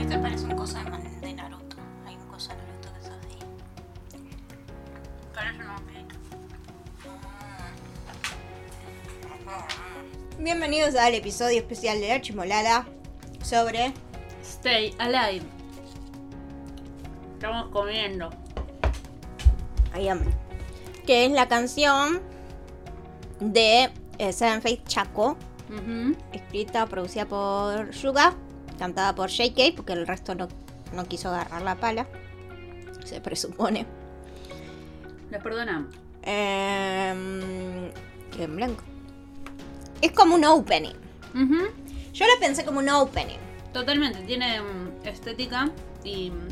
Esto parece un coso de, man- de Naruto. Hay un coso de Naruto que es así. Parece un vampirito. Bienvenidos al episodio especial de La Chimolada sobre Stay alive. Estamos comiendo. Am, que es la canción de eh, Seven Faith Chaco, Ujú. escrita, producida por Yuga, cantada por JK, porque el resto no, no quiso agarrar la pala, se presupone. Les perdonamos. Em, en blanco. Es como un opening. Yo lo pensé como un opening. Totalmente. Tiene mm, estética y. mm,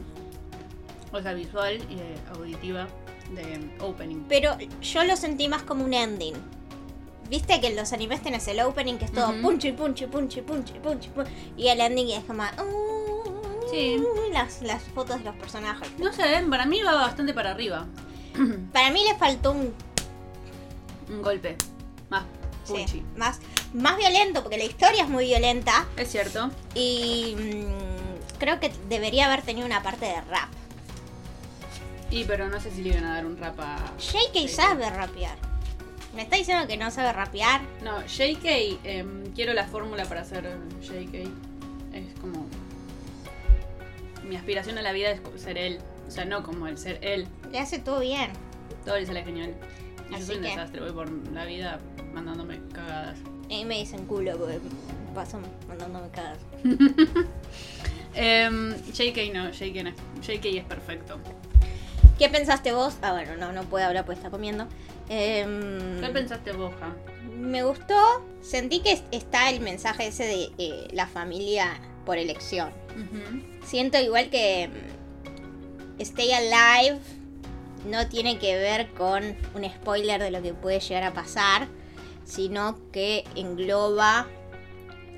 O sea, visual y eh, auditiva de mm, opening. Pero yo lo sentí más como un ending. Viste que en los animes tenés el opening que es todo punchi, punchi, punchi, punchi, punchi, y el ending es como. uh, Sí. Las, las fotos de los personajes. No sé, para mí va bastante para arriba. Para mí le faltó un. Un golpe. Más sí, punchy. más, más violento, porque la historia es muy violenta. Es cierto. Y mm, creo que debería haber tenido una parte de rap. Y pero no sé si le iban a dar un rap a. JK sabe rapear. ¿Me está diciendo que no sabe rapear? No, JK, em, quiero la fórmula para ser JK. Es como. Mi aspiración a la vida es ser él. O sea, no como el ser él. Le hace todo bien. Todo le sale genial. Y yo soy un que- desastre, voy por la vida mandándome cagadas. Y me dicen culo porque paso mandándome cagas. Em, JK no, JK no. JK es perfecto. ¿Qué pensaste vos? Ah, bueno, no, no puede hablar porque está comiendo. Em, ¿Qué pensaste vos, Ja? me gustó. Sentí que es- está el mensaje ese de eh, la familia por elección. Siento igual que mm, Stay Alive no tiene que ver con un spoiler de lo que puede llegar a pasar, sino que engloba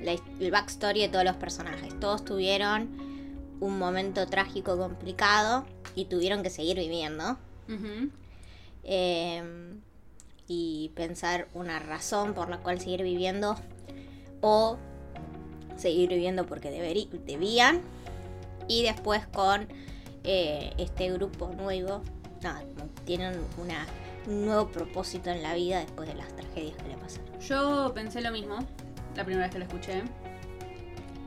la el backstory de todos los personajes. Todos tuvieron un momento trágico complicado y tuvieron que seguir viviendo. Eh, y pensar una razón por la cual seguir viviendo o seguir viviendo porque debían. Y después con eh, este grupo nuevo tienen una, un nuevo propósito en la vida después de las tragedias que le pasaron. Yo pensé lo mismo la primera vez que la escuché.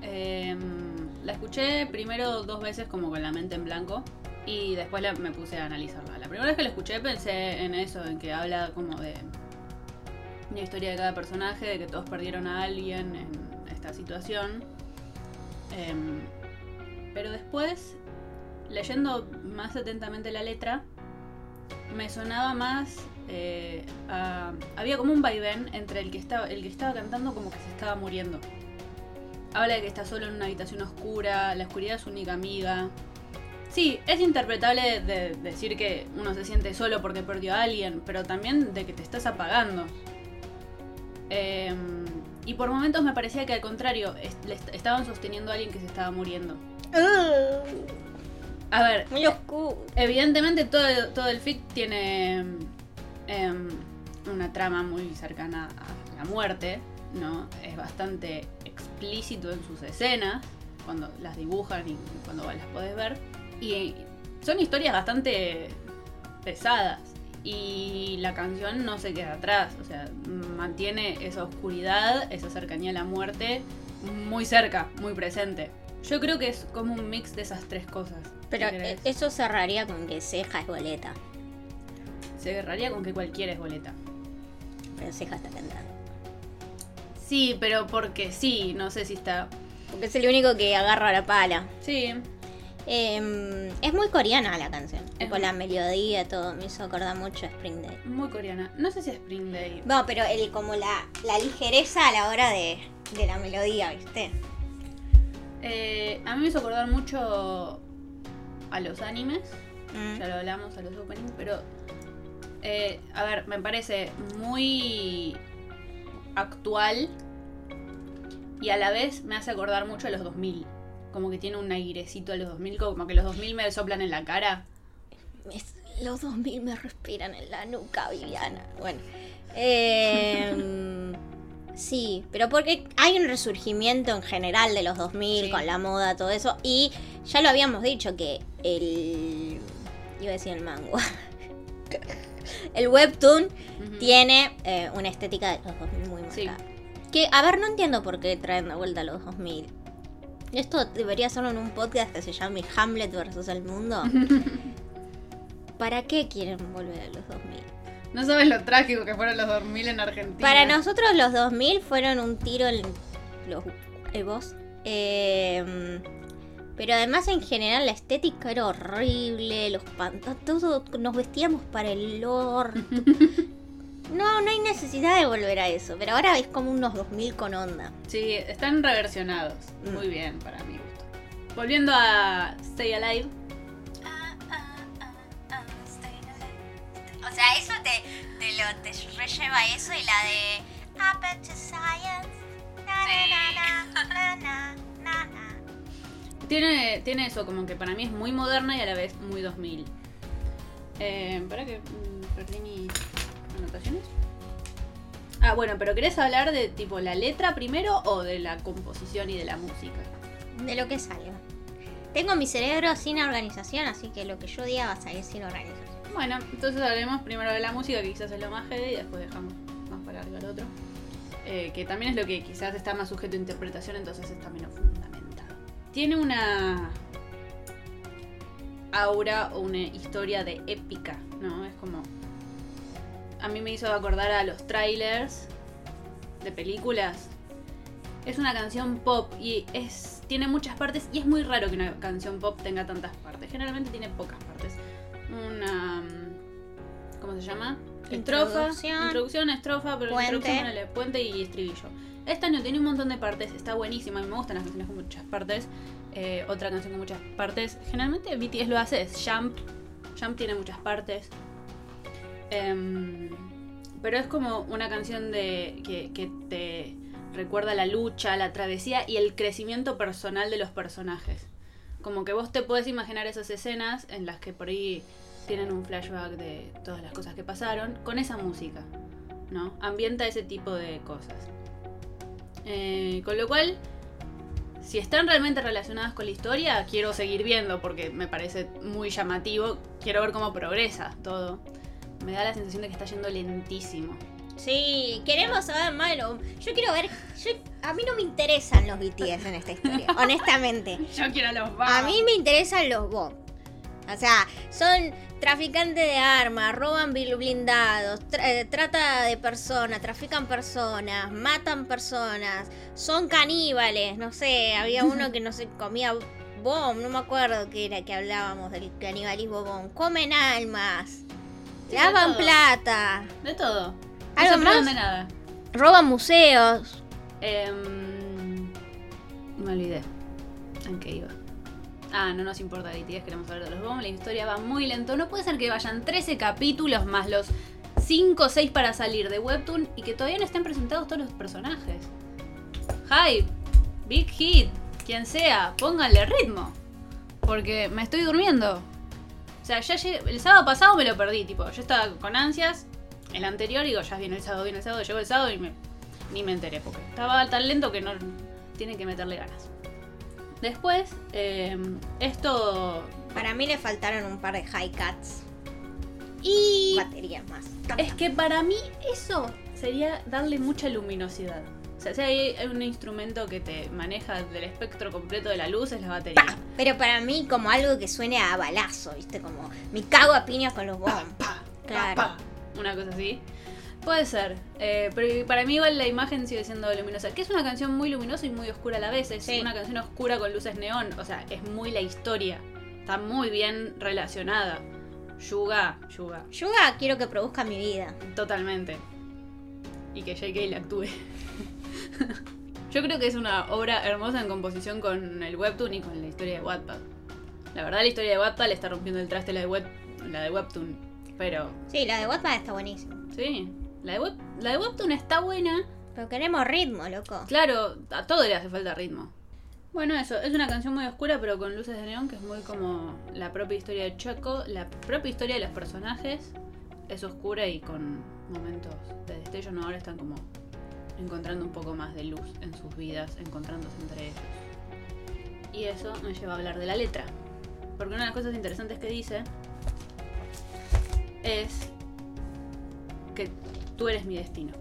Em, la escuché primero dos veces como con la mente en blanco y después la- me puse a analizarla. La primera vez que la escuché pensé en eso, en que habla como de la historia de cada personaje, de que todos perdieron a alguien en esta situación. Em, pero después, leyendo más atentamente la letra, me sonaba más eh, a- había como un vaivén entre el que estaba el que estaba cantando como que se estaba muriendo habla de que está solo en una habitación oscura la oscuridad es su única amiga sí es interpretable de, de decir que uno se siente solo porque perdió a alguien pero también de que te estás apagando Em, y por momentos me parecía que al contrario es- le est- estaban sosteniendo a alguien que se estaba muriendo a ver muy oscuro Evidentemente todo, todo el fic tiene em, una trama muy cercana a la muerte, ¿no? Es bastante explícito en sus escenas, cuando las dibujan y cuando las podés ver. Y son historias bastante pesadas. Y la canción no se queda atrás, o sea, mantiene esa oscuridad, esa cercanía a la muerte muy cerca, muy presente. Yo creo que es como un mix de esas tres cosas. pero eh, eso cerraría con que ceja es boleta Se agarraría con que cualquiera es boleta. pero ceja está cantando Sí, pero porque sí, no sé si está. porque es el único que agarra la pala Sí, Em, es muy coreana la canción. Tipo la melodía, todo. Me hizo acordar mucho a Spring Day. muy coreana. No sé si es Spring Day. No, pero el, como la, la ligereza a la hora de, de la melodía, ¿viste? Eh, a mí me hizo acordar mucho a los animes. Mm. Ya lo hablamos a los openings, pero. eh, a ver, me parece muy actual y a la vez me hace acordar mucho a los 2000. Como que tiene un airecito a los 2000, como que los 2000 me soplan en la cara. Es- los 2000 me respiran en la nuca, Viviana. Bueno. em, Sí, pero porque hay un resurgimiento en general de los 2000 Sí. con la moda, todo eso. Y ya lo habíamos dicho que el. Iba a decir el mango. el webtoon tiene eh, una estética de los 2000 muy Sí. marcada. Que, a ver, no entiendo por qué traen de vuelta a los 2000. Esto debería hacerlo en un podcast que se llame Hamlet versus el mundo. ¿Para qué quieren volver a los 2000? No sabes lo trágico que fueron los 2000 en Argentina. Para nosotros los 2000 fueron un tiro en los huevos. Eh, pero además en general la estética era horrible, los pantalones, nos vestíamos para el orto. No, no hay necesidad de volver a eso, pero ahora es como unos 2000 con onda. Sí, están reversionados. Mm. Muy bien, para mi gusto. Volviendo a Stay Alive. O sea, eso te, te lo te relleva eso y la de Up to Science. Na, na, na, na, na, na, na. Tiene, tiene eso, como que para mí es muy moderna y a la vez muy 2000. Eh, ¿Para que mm, perdí mis anotaciones? Ah, bueno, pero ¿querés hablar de tipo la letra primero o de la composición y de la música? De lo que salga. Tengo mi cerebro sin organización, así que lo que yo diga va a salir sin organización. Bueno, entonces hablemos primero de la música, que quizás es lo más heavy, y después dejamos más para largo el otro. Eh, que también es lo que quizás está más sujeto a interpretación, entonces está menos fundamentado. Tiene una aura o una historia de épica, ¿no? Es como... A mí me hizo acordar a los trailers de películas. Es una canción pop y es tiene muchas partes y es muy raro que una canción pop tenga tantas partes. Generalmente tiene pocas partes una. mm, ¿Cómo se llama? Estrofa. Introducción. Introducción, estrofa, pero Puente. introducción, ponele, puente y estribillo. Este año tiene un montón de partes, está buenísima y me gustan las canciones con muchas partes. Eh, otra canción con muchas partes. Generalmente BTS lo hace, es Jump. Jump tiene muchas partes. Em, pero es como una canción de que, que te recuerda la lucha, la travesía y el crecimiento personal de los personajes. Como que vos te podés imaginar esas escenas en las que por ahí tienen un flashback de todas las cosas que pasaron con esa música, ¿no? Ambienta ese tipo de cosas. Eh, con lo cual, si están realmente relacionadas con la historia, quiero seguir viendo porque me parece muy llamativo. Quiero ver cómo progresa todo. Me da la sensación de que está yendo lentísimo. Sí, queremos saber más. Yo quiero ver... yo- a mí no me interesan los BTS en esta historia, honestamente. Yo quiero los A mí me interesan los bombs. O sea, son traficantes de armas, roban blindados, tra- eh, trata de personas, trafican personas, matan personas, son caníbales, no sé, había uno que no sé, comía bomb, no me acuerdo qué era que hablábamos del canibalismo bomb, comen almas, lavan plata, De todo. No ¿Algo olvidan más? de nada. roban museos. Em, me olvidé. ¿En qué iba? Ah, no nos importa BTS, queremos hablar de los bombs. La historia va muy lento. No puede ser que vayan 13 capítulos más los 5 o 6 para salir de Webtoon y que todavía no estén presentados todos los personajes. Hype, Big Hit, quien sea, pónganle ritmo. Porque me estoy durmiendo. O sea, ya llegué- el sábado pasado me lo perdí, tipo, yo estaba con ansias. El anterior, digo, ya viene el sábado, viene el sábado, llegó el sábado y me, ni me enteré, porque estaba tan lento que no tienen que meterle ganas. Después, eh, esto. Para mí le faltaron un par de high cuts, Y baterías más. es que para mí eso sería darle mucha luminosidad. O sea, si hay un instrumento que te maneja del espectro completo de la luz, es la batería. Pa, pero para mí como algo que suene a balazo, ¿viste? Como me cago a piñas con los pa, Claro. Una cosa así. Puede ser, eh, pero para mí igual la imagen sigue siendo luminosa. Que es una canción muy luminosa y muy oscura a la vez. Es Sí. una canción oscura con luces neón. O sea, es muy la historia. Está muy bien relacionada. Yuga, Yuga, Yuga quiero que produzca mi vida. totalmente. Y que JK la actúe. Yo creo que es una obra hermosa en composición con el webtoon y con la historia de Wattpad. La verdad la historia de Wattpad le está rompiendo el traste la de, web, la de webtoon. Pero Sí, la de Wattpad está buenísima. Sí, la de, web, la de Webtoon está buena. Pero queremos ritmo, loco. Claro, a todo le hace falta ritmo. Bueno, eso, es una canción muy oscura, pero con luces de neón, que es muy como la propia historia de Choco, la propia historia de los personajes. Es oscura y con momentos de destello, no ahora están como encontrando un poco más de luz en sus vidas, encontrándose entre ellos. Y eso me lleva a hablar de la letra. Porque una de las cosas interesantes que dice es que tú eres mi destino.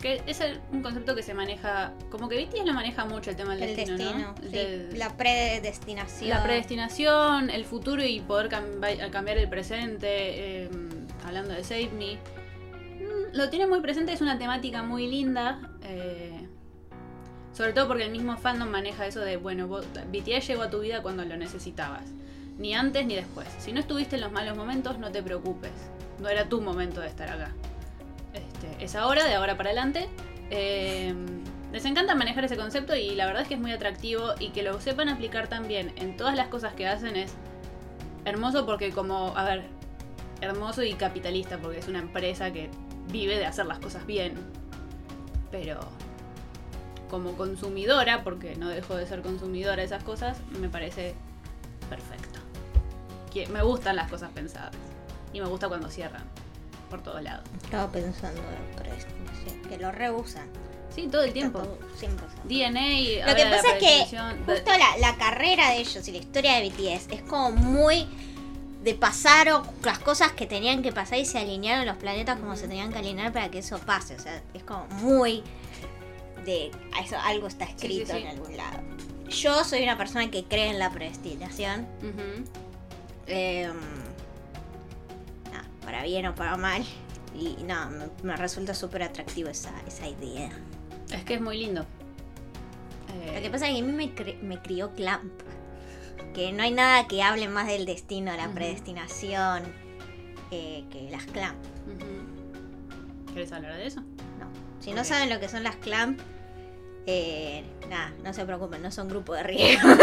Que es el- un concepto que se maneja, como que BTS lo maneja mucho el tema del El destino, destino, ¿no? sí, De- la predestinación. la predestinación, el futuro y poder cambi- cambiar el presente, eh, hablando de Save Me. Lo tiene muy presente, es una temática muy linda. eh, sobre todo porque el mismo fandom maneja eso de, bueno, vos- BTS llegó a tu vida cuando lo necesitabas. Ni antes ni después. Si no estuviste en los malos momentos, no te preocupes. No era tu momento de estar acá. Este, es ahora, de ahora para adelante. Eh, les encanta manejar ese concepto y la verdad es que es muy atractivo y que lo sepan aplicar también en todas las cosas que hacen es hermoso porque como, a ver, hermoso y capitalista porque es una empresa que vive de hacer las cosas bien. Pero como consumidora, porque no dejo de ser consumidora de esas cosas, me parece perfecto. Que me gustan las cosas pensadas y me gusta cuando cierran por todos lados. Estaba pensando en predestinación, que lo reusan. Sí, todo el tiempo. Todo. DNA. Lo que pasa es que justo la, la carrera de ellos y la historia de BTS es como muy de pasar o las cosas que tenían que pasar y se alinearon los planetas como se tenían que alinear para que eso pase. O sea, es como muy de eso, algo está sí, escrito sí. en algún lado. Yo soy una persona que cree en la predestinación. Eh, nada, para bien o para mal. Y no, me, me resulta súper atractivo esa, esa idea. Es que es muy lindo. Eh, Lo que pasa es que a mí me, cri- me crió Clamp. Que no hay nada que hable más del destino, la predestinación, eh, que las Clamp. ujú. ¿Quieres hablar de eso? No. Si no saben lo que son las Clamp, eh, nada, no se preocupen, no son grupo de riesgo.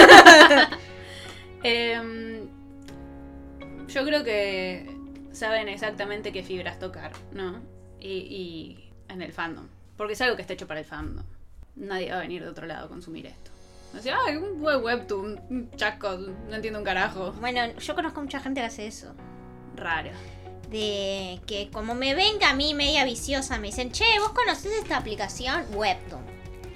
Em, yo creo que saben exactamente qué fibras tocar, ¿no? Y, y en el fandom. Porque es algo que está hecho para el fandom. Nadie va a venir de otro lado a consumir esto. Sé, ay, un web webtoon, un chasco, no entiendo un carajo. bueno, yo conozco mucha gente que hace eso. Raro. De que como me ven que a mí media viciosa, me dicen, che, ¿vos conocés esta aplicación? Webtoon.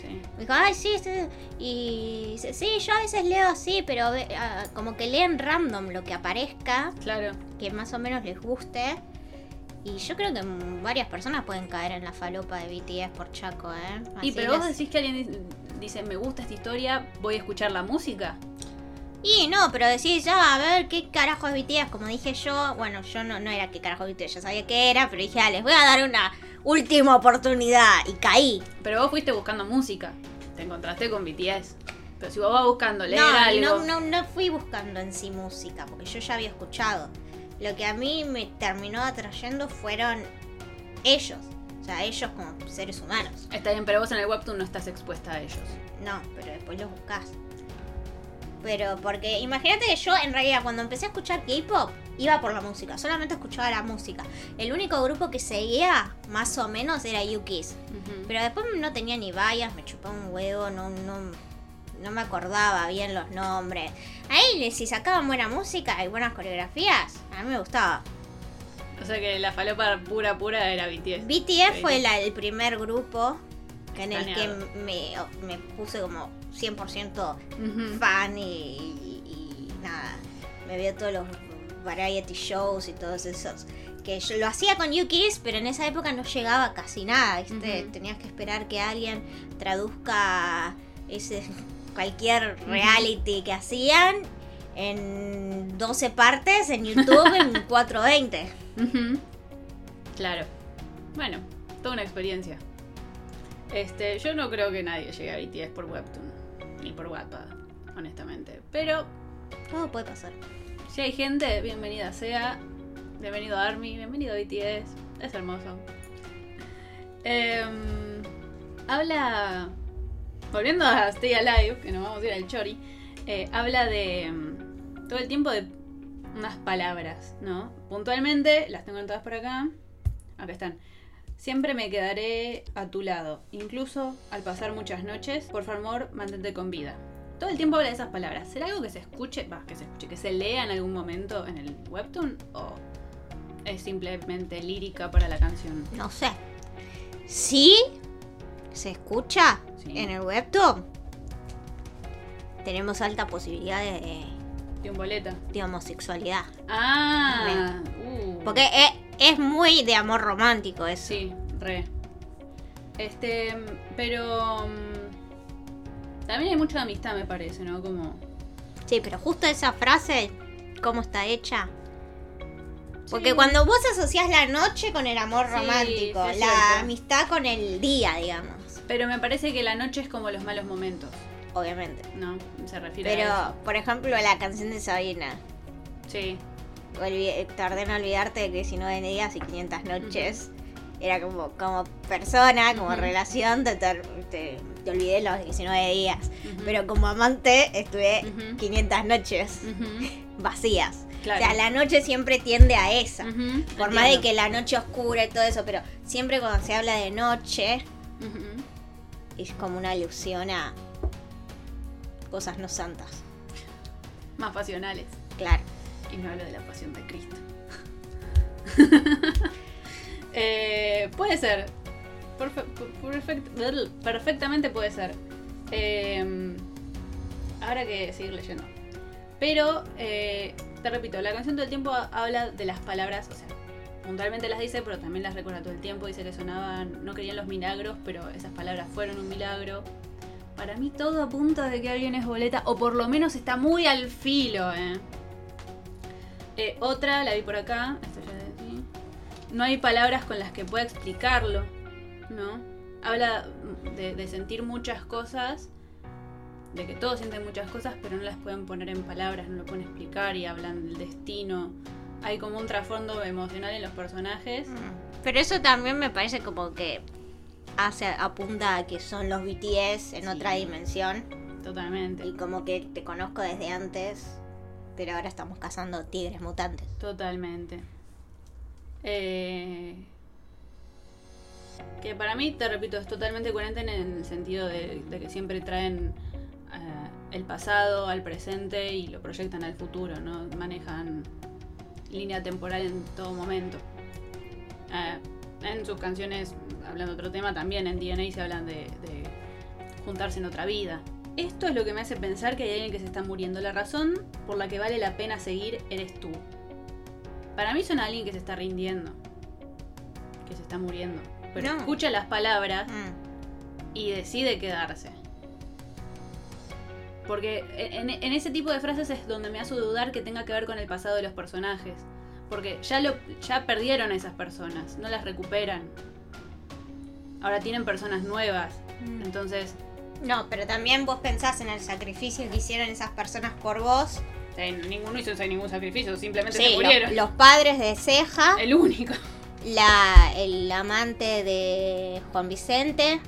Sí. Me dijo, ay, sí, sí. Y dice, sí, yo a veces leo así, pero ah, como que leen random lo que aparezca, Claro. que más o menos les guste. Y yo creo que varias personas pueden caer en la falopa de BTS por Chaco, ¿eh? Y Así pero vos decís que alguien di- dice, me gusta esta historia, voy a escuchar la música. Y no, pero decís, ya, a ver, ¿qué carajo es BTS? Como dije yo, bueno, yo no, no era qué carajo es BTS, ya sabía qué era, pero dije, ah, les voy a dar una última oportunidad. Y caí. Pero vos fuiste buscando música. Te encontraste con BTS. Pero si vos vas buscando leer No, algo. no, no, no fui buscando en sí música, porque yo ya había escuchado. Lo que a mí me terminó atrayendo fueron ellos. O sea, ellos como seres humanos. Está bien, pero vos en el webtoon no estás expuesta a ellos. No, pero después los buscas. Pero porque imagínate que yo en realidad cuando empecé a escuchar K-pop iba por la música, solamente escuchaba la música. El único grupo que seguía más o menos era Yukis. Pero después no tenía ni vallas, me chupaba un huevo, no, no, no me acordaba bien los nombres. Ahí si sacaban buena música y buenas coreografías, a mí me gustaba. O sea que la falopa pura pura era BTS. BTS fue la- el primer grupo en el que me, me puse como 100% Ujú. fan y, y- y nada, me veo todos los variety shows y todos esos. Que yo lo hacía con UKIS, pero en esa época no llegaba casi nada, ¿viste? Tenías que esperar que alguien traduzca ese cualquier reality que hacían en 12 partes en YouTube en 420. Ujú. Claro. Bueno, toda una experiencia. Este, yo no creo que nadie llegue a BTS por Webtoon. Ni por Wattpad, honestamente. Pero Todo puede pasar. si hay gente, bienvenida sea. Bienvenido a Army, bienvenido a BTS. Es hermoso. Em, habla. Volviendo a Stay Alive, que nos vamos a ir al Chori. eh, habla de. em, todo el tiempo de unas palabras, ¿no? Puntualmente, las tengo todas por acá. Acá están. Siempre me quedaré a tu lado, incluso al pasar muchas noches. Por favor, mantente con vida. Todo el tiempo habla de esas palabras. ¿Será algo que se escuche? Va, que se escuche, que se lea en algún momento en el webtoon? ¿O es simplemente lírica para la canción? No sé. Sí, se escucha Sí. en el webtoon, tenemos alta posibilidad de, De un boleta. de homosexualidad. Ah, uh. Porque es, es muy de amor romántico eso. Sí, re. Este, pero. mm, También hay mucha amistad, me parece, ¿no? Como. Sí, pero justo esa frase, cómo está hecha. Porque Sí. cuando vos asociás la noche con el amor romántico, sí, la amistad con el día, digamos, Pero me parece que la noche es como los malos momentos, obviamente. ¿no? Se refiere a Pero, por ejemplo, la canción de Sabina, Sí, Olvi- tardé en olvidarte de que 19 días y 500 noches, era como, como persona, como Ujú. relación, te, te, te- olvidé los 19 días. Pero como amante estuve Ujú. 500 noches vacías. Claro. O sea, la noche siempre tiende a esa. Por más de que la noche oscura y todo eso, pero siempre cuando se habla de noche. Es como una alusión a cosas no santas. Más pasionales. Claro. Y no hablo de la pasión de Cristo. Eh, puede ser. Perfe- perfect- perfectamente puede ser. Eh, ahora hay que seguir leyendo. Pero, eh, te repito, la canción todo el tiempo ha- habla de las palabras, o sea, puntualmente las dice, pero también las recuerda todo el tiempo. Dice que sonaban, no querían los milagros, pero esas palabras fueron un milagro. Para mí todo apunta de que alguien es boleta, o por lo menos está muy al filo, ¿eh? Eh, otra, la vi por acá, esta ya. No hay palabras con las que pueda explicarlo, ¿no? Habla de sentir muchas cosas, de que todos sienten muchas cosas, pero no las pueden poner en palabras, no lo pueden explicar y hablan del destino. Hay como un trasfondo emocional en los personajes. Pero eso también me parece como que hace, apunta a que son los BTS en Sí. otra dimensión. Totalmente. Y como que te conozco desde antes, pero ahora estamos cazando tigres mutantes. Totalmente. Eh, que para mí, te repito, es totalmente coherente en el sentido de, de que siempre traen eh, el pasado al presente y lo proyectan al futuro, ¿no? Manejan línea temporal en todo momento. Eh, en sus canciones, hablando de otro tema, también en DNA se hablan de, de juntarse en otra vida. Esto es lo que me hace pensar que hay alguien que se está muriendo. La razón por la que vale la pena seguir eres tú. Para mí son alguien que se está rindiendo. Que se está muriendo. Pero No. escucha las palabras Mm. y decide quedarse. Porque en, en ese tipo de frases es donde me hace dudar que tenga que ver con el pasado de los personajes. Porque ya, lo, ya perdieron a esas personas, no las recuperan. Ahora tienen personas nuevas. Entonces, No, pero también vos pensás en el sacrificio que hicieron esas personas por vos. eh, ninguno hizo ningún sacrificio, simplemente Sí, se lo- murieron. los padres de Ceja, El único. la, el amante de Juan Vicente,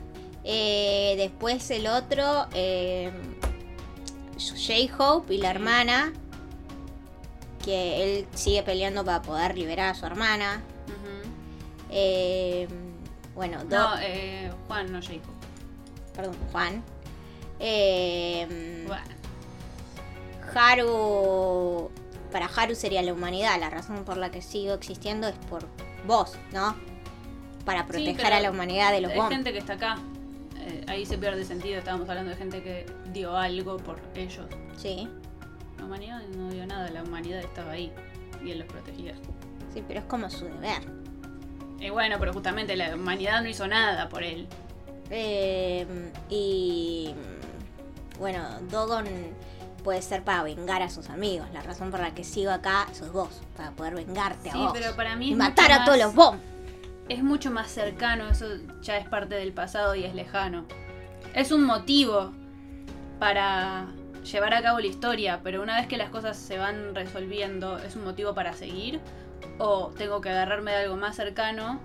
eh, después el otro, eh, J-Hope y la hermana, que él sigue peleando para poder liberar a su hermana. Eh, bueno, Do- No, eh, Juan, no Jacob. perdón, Juan. Eh, Bueno, Haru. Para Haru sería la humanidad. La razón por la que sigo existiendo es por vos, ¿no? Para proteger a la humanidad de los hay bombs. gente que está acá. Eh, ahí se pierde sentido. Estábamos hablando de gente que dio algo por ellos. Sí, La humanidad no dio nada. La humanidad estaba ahí. Y él los protegía. sí, pero es como su deber. Y bueno, pero justamente la humanidad no hizo nada por él. Eh, y. Bueno, Dogon puede ser para vengar a sus amigos. La razón por la que sigo acá sos vos. Para poder vengarte a Sí, vos. pero para mí y matar a todos los bombs. Es mucho más cercano, eso ya es parte del pasado y es lejano. Es un motivo para llevar a cabo la historia, pero una vez que las cosas se van resolviendo, ¿es un motivo para seguir? ¿O tengo que agarrarme de algo más cercano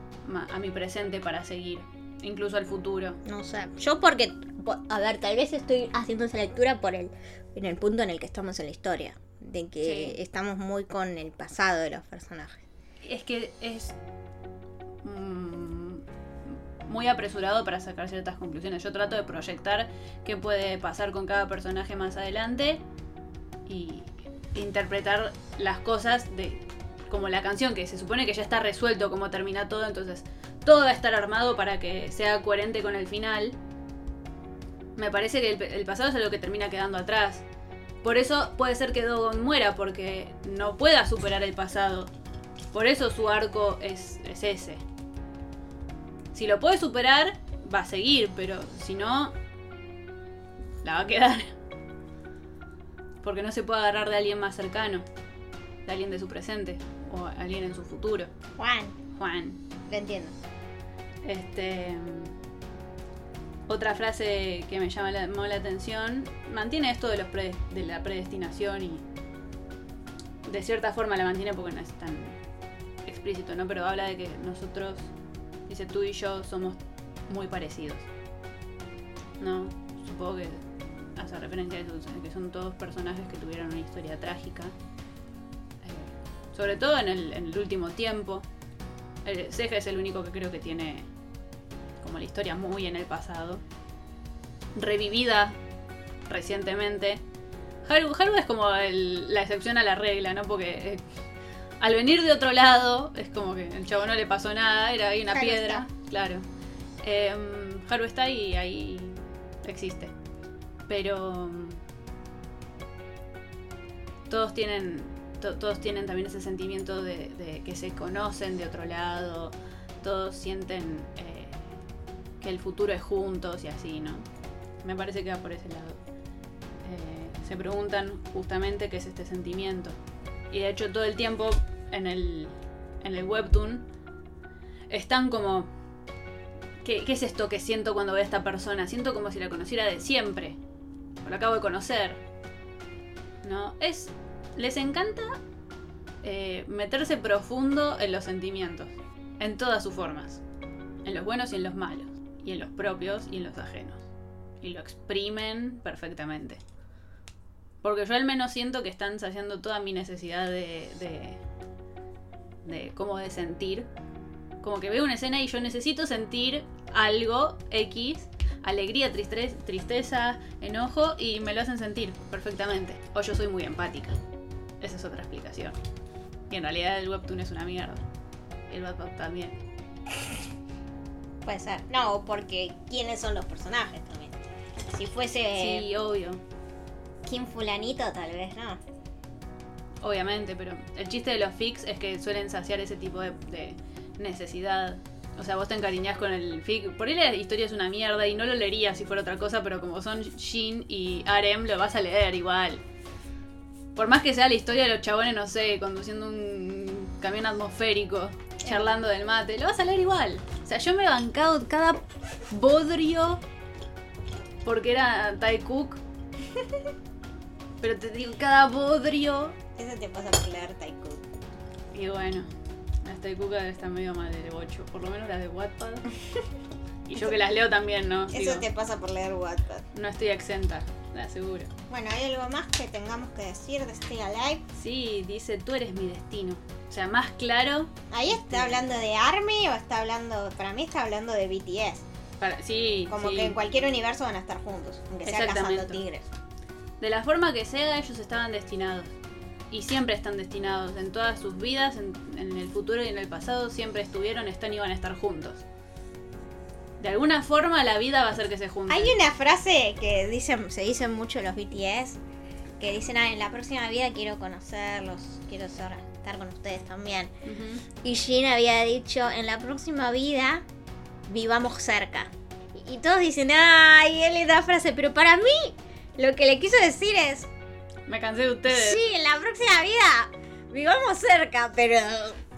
a mi presente para seguir? Incluso al futuro. No sé. Yo porque, po- a ver, tal vez estoy haciendo esa lectura por el, en el punto en el que estamos en la historia. De que Sí. estamos muy con el pasado de los personajes. Es que es mm, muy apresurado para sacar ciertas conclusiones. Yo trato de proyectar qué puede pasar con cada personaje más adelante y interpretar las cosas de como la canción que se supone que ya está resuelto cómo termina todo, entonces todo va a estar armado para que sea coherente con el final. Me parece que el, el pasado es algo que termina quedando atrás. Por eso puede ser que Dogon muera, porque no pueda superar el pasado. Por eso su arco es, es ese. Si lo puede superar, va a seguir, pero si no, la va a quedar. Porque no se puede agarrar de alguien más cercano, de alguien de su presente o alguien en su futuro. Juan, Juan. lo entiendo. Este. Otra frase que me llama la, llamó la atención mantiene esto de, los pre- de la predestinación y de cierta forma la mantiene porque no es tan ¿no? Pero habla de que nosotros, dice tú y yo, somos muy parecidos. ¿No? Supongo que hace referencia a eso, que son todos personajes que tuvieron una historia trágica. Eh, sobre todo en el, último tiempo. El Ceja es el único que creo que tiene como la historia muy en el pasado. Revivida recientemente. Haru, Haru es como la excepción a la regla, ¿no? Porque eh, al venir de otro lado, es como que el chavo no le pasó nada, era ahí una piedra. Claro. Eh, Haru está y ahí existe. Pero mm, todos tienen to- todos tienen también ese sentimiento de, de que se conocen de otro lado, todos sienten eh, que el futuro es juntos y así, ¿no? Me parece que va por ese lado. Eh, se preguntan justamente qué es este sentimiento. Y de hecho todo el tiempo en el, en el webtoon están como... ¿qué, ¿Qué es esto que siento cuando veo a esta persona? Siento como si la conociera de siempre. O la acabo de conocer. ¿No? Es. Les encanta eh, meterse profundo en los sentimientos. En todas sus formas. En los buenos y en los malos. Y en los propios y en los ajenos. Y lo exprimen perfectamente. Porque yo al menos siento que están saciando toda mi necesidad de. De como de sentir. Como que veo una escena y yo necesito sentir algo X, alegría, tristre- tristeza, enojo y me lo hacen sentir perfectamente. O yo soy muy empática. Esa es otra explicación. Y en realidad el webtoon es una mierda. El Wattpad también. Puede ser. No, porque ¿quiénes son los personajes también? Si fuese Sí, obvio. Kim Fulanito, tal vez, ¿no? Obviamente, pero el chiste de los fics es que suelen saciar ese tipo de, de necesidad. O sea, vos te encariñás con el fic. Por ahí la historia es una mierda y no lo leerías si fuera otra cosa, pero como son Shin y Arem, lo vas a leer igual. Por más que sea la historia de los chabones, no sé, conduciendo un camión atmosférico, charlando del mate, lo vas a leer igual. O sea, yo me he bancado cada bodrio porque era Tai Cook. Pero te digo, cada bodrio Eso te pasa por leer Taiku. y bueno, las Taikuka están medio mal de bocho, por lo menos las de Wattpad. Y yo que las leo también, ¿no? Eso Digo, te pasa por leer Wattpad. No estoy exenta, la aseguro. Bueno, ¿hay algo más que tengamos que decir de Stay Alive? Sí, dice, tú eres mi destino. O sea, más claro. Ahí está hablando de Army o está hablando, para mí está hablando de BTS. Para, sí, Como sí. que en cualquier universo van a estar juntos, aunque sea cazando tigres. De la forma que sea, ellos estaban destinados. Y siempre están destinados. En todas sus vidas, en, en el futuro y en el pasado, siempre estuvieron, están y van a estar juntos. De alguna forma la vida va a hacer que se junten. Hay una frase que dicen, se dicen mucho los BTS, que dicen, ah, en la próxima vida quiero conocerlos, quiero ser- estar con ustedes también. Y Jin había dicho, en la próxima vida vivamos cerca. Y, y todos dicen, ay, él le da frase, pero para mí lo que le quiso decir es, Me cansé de ustedes. sí, en la próxima vida vivamos cerca, pero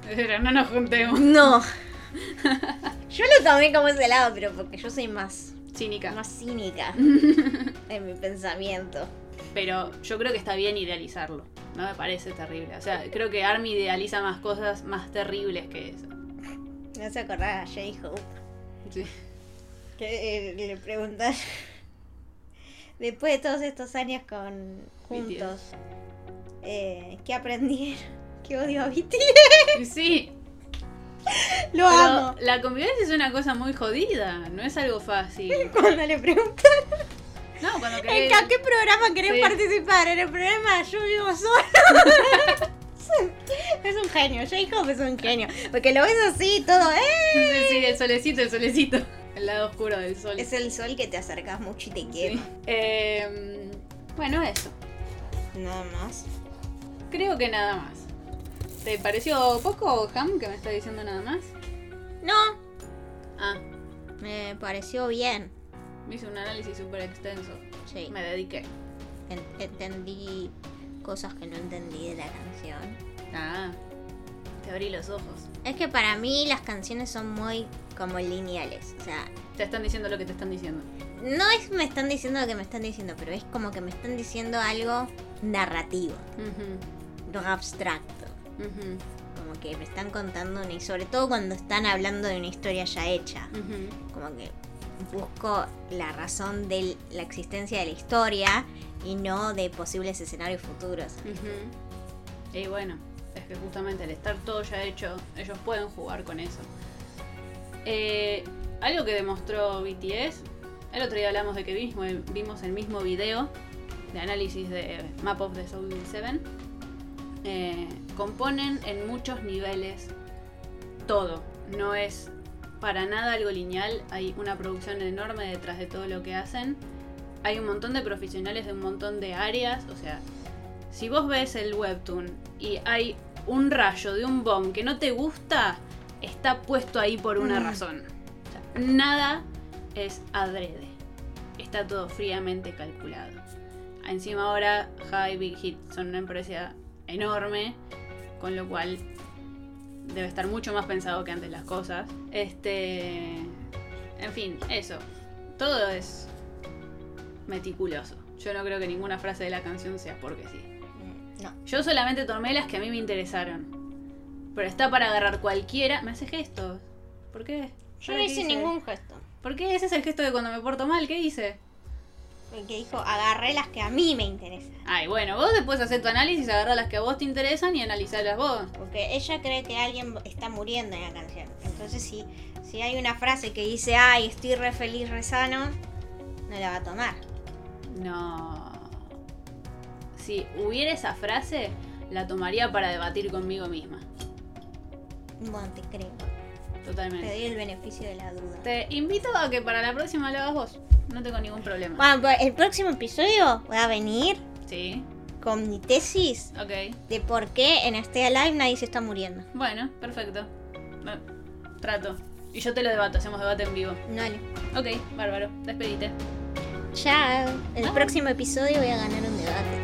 Pero no nos juntemos. no. Yo lo tomé como ese lado, pero porque yo soy más, Cínica. más cínica en mi pensamiento. Pero yo creo que está bien idealizarlo. No me parece terrible. O sea, creo que Army idealiza más cosas más terribles que eso. No se acordaba a J-Hope. Sí. Que eh, le preguntas después de todos estos años con juntos, eh, ¿qué aprendieron? Que odio a BTS. Sí, Lo pero amo. la convivencia es una cosa muy jodida. No es algo fácil. Cuando le preguntan No, cuando ¿en querés... a qué programa querés Sí. participar? En el programa Yo vivo sola. Es un genio, Jacob es un genio. Porque lo ves así, todo, ¡eh! Sí, sí, el solecito, el solecito. El lado oscuro del sol. Es el sol que te acercas mucho y te Sí. quema. Eh, bueno, eso. Nada más. Creo que nada más. ¿Te pareció poco, Ham, que me está diciendo nada más? No, Ah, me pareció bien. hice un análisis súper extenso. Sí. Me dediqué. En- entendí cosas que no entendí de la canción. Ah, abrí los ojos. Es que para mí las canciones son muy como lineales. O sea, Te están diciendo lo que te están diciendo. no es me están diciendo lo que me están diciendo, pero es como que me están diciendo algo narrativo, Ujú, no abstracto. Como que me están contando una y sobre todo cuando están hablando de una historia ya hecha. Como que busco la razón de la existencia de la historia y no de posibles escenarios futuros. Y bueno, es que justamente al estar todo ya hecho, ellos pueden jugar con eso. Eh, algo que demostró BTS, el otro día hablamos de que vimos, el mismo video de análisis de Map of the Soul 7. Eh, componen en muchos niveles todo. No es para nada algo lineal, hay una producción enorme detrás de todo lo que hacen. Hay un montón de profesionales de un montón de áreas, o sea, si vos ves el webtoon y hay un rayo de un bomb que no te gusta, está puesto ahí por una Mm. razón. O sea, nada es adrede. Está todo fríamente calculado. Encima ahora High Big Hit son una empresa enorme, con lo cual debe estar mucho más pensado que antes las cosas. Este, en fin, eso. Todo es meticuloso. Yo no creo que ninguna frase de la canción sea porque sí. No. Yo solamente tomé las que a mí me interesaron. Pero está para agarrar cualquiera. Me hace gestos. ¿Por qué? Yo no ¿Ahora qué hice hice? ningún gesto. ¿Por qué? Ese es el gesto de cuando me porto mal. ¿Qué hice? Porque dijo, agarré las que a mí me interesan. Ay, bueno, vos después hacer tu análisis, agarrar las que a vos te interesan y analizarlas vos. Porque ella cree que alguien está muriendo en la canción. Entonces, si, si hay una frase que dice, ay, estoy re feliz, re sano, no la va a tomar. No. Si hubiera esa frase, la tomaría para debatir conmigo misma. Bueno, te creo. Te Totalmente. doy el beneficio de la duda. Te invito a que para la próxima lo hagas vos. No tengo ningún problema. Bueno, pues el próximo episodio voy a venir Sí, con mi tesis ok. de por qué en este Alive nadie se está muriendo. Bueno, perfecto. Trato. Y yo te lo debato, hacemos debate en vivo. Dale. Ok, bárbaro. Despedite. Chao. El Ah. próximo episodio voy a ganar un debate.